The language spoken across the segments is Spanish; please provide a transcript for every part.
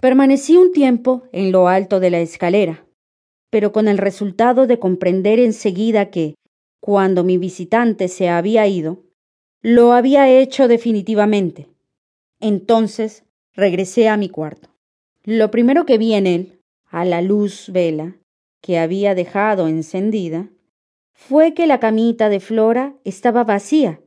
Permanecí un tiempo en lo alto de la escalera, pero con el resultado de comprender enseguida que, cuando mi visitante se había ido, lo había hecho definitivamente. Entonces regresé a mi cuarto. Lo primero que vi en él, a la luz vela que había dejado encendida, fue que la camita de Flora estaba vacía,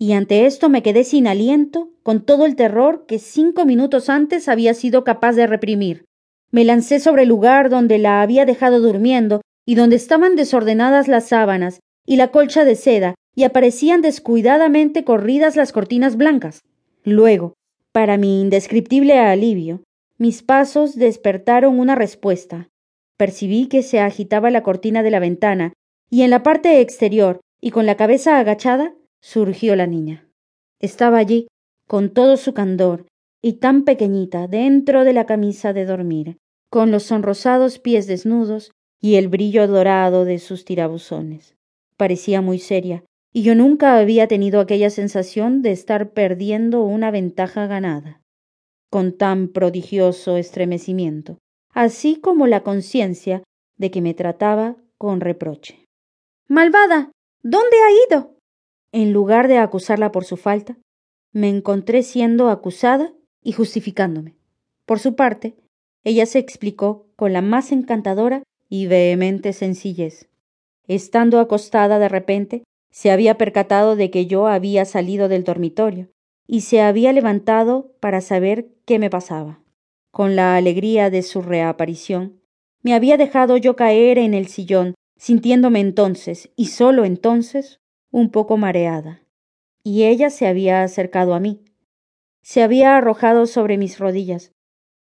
y ante esto me quedé sin aliento, con todo el terror que cinco minutos antes había sido capaz de reprimir. Me lancé sobre el lugar donde la había dejado durmiendo y donde estaban desordenadas las sábanas y la colcha de seda y aparecían descuidadamente corridas las cortinas blancas. Luego, para mi indescriptible alivio, mis pasos despertaron una respuesta. Percibí que se agitaba la cortina de la ventana y en la parte exterior y con la cabeza agachada surgió la niña. Estaba allí, con todo su candor, y tan pequeñita dentro de la camisa de dormir, con los sonrosados pies desnudos y el brillo dorado de sus tirabuzones. Parecía muy seria, y yo nunca había tenido aquella sensación de estar perdiendo una ventaja ganada, con tan prodigioso estremecimiento, así como la conciencia de que me trataba con reproche. Malvada. ¿Dónde ha ido? En lugar de acusarla por su falta, me encontré siendo acusada y justificándome. Por su parte, ella se explicó con la más encantadora y vehemente sencillez. Estando acostada de repente, se había percatado de que yo había salido del dormitorio y se había levantado para saber qué me pasaba. Con la alegría de su reaparición, me había dejado yo caer en el sillón sintiéndome entonces, y sólo entonces, un poco mareada. Y ella se había acercado a mí. Se había arrojado sobre mis rodillas,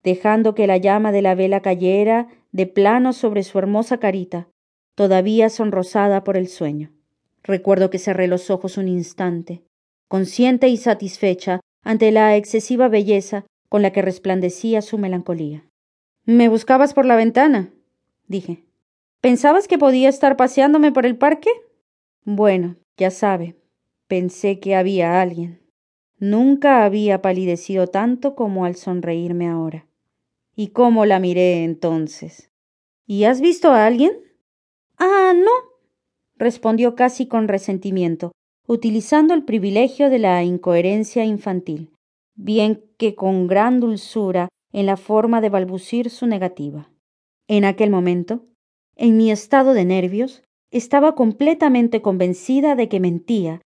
dejando que la llama de la vela cayera de plano sobre su hermosa carita, todavía sonrosada por el sueño. Recuerdo que cerré los ojos un instante, consciente y satisfecha ante la excesiva belleza con la que resplandecía su melancolía. ¿Me buscabas por la ventana? dije. ¿Pensabas que podía estar paseándome por el parque? Bueno, ya sabe, pensé que había alguien. Nunca había palidecido tanto como al sonreírme ahora. ¿Y cómo la miré entonces? ¿Y has visto a alguien? Ah, no, respondió casi con resentimiento, utilizando el privilegio de la incoherencia infantil, bien que con gran dulzura en la forma de balbucir su negativa. En aquel momento en mi estado de nervios, estaba completamente convencida de que mentía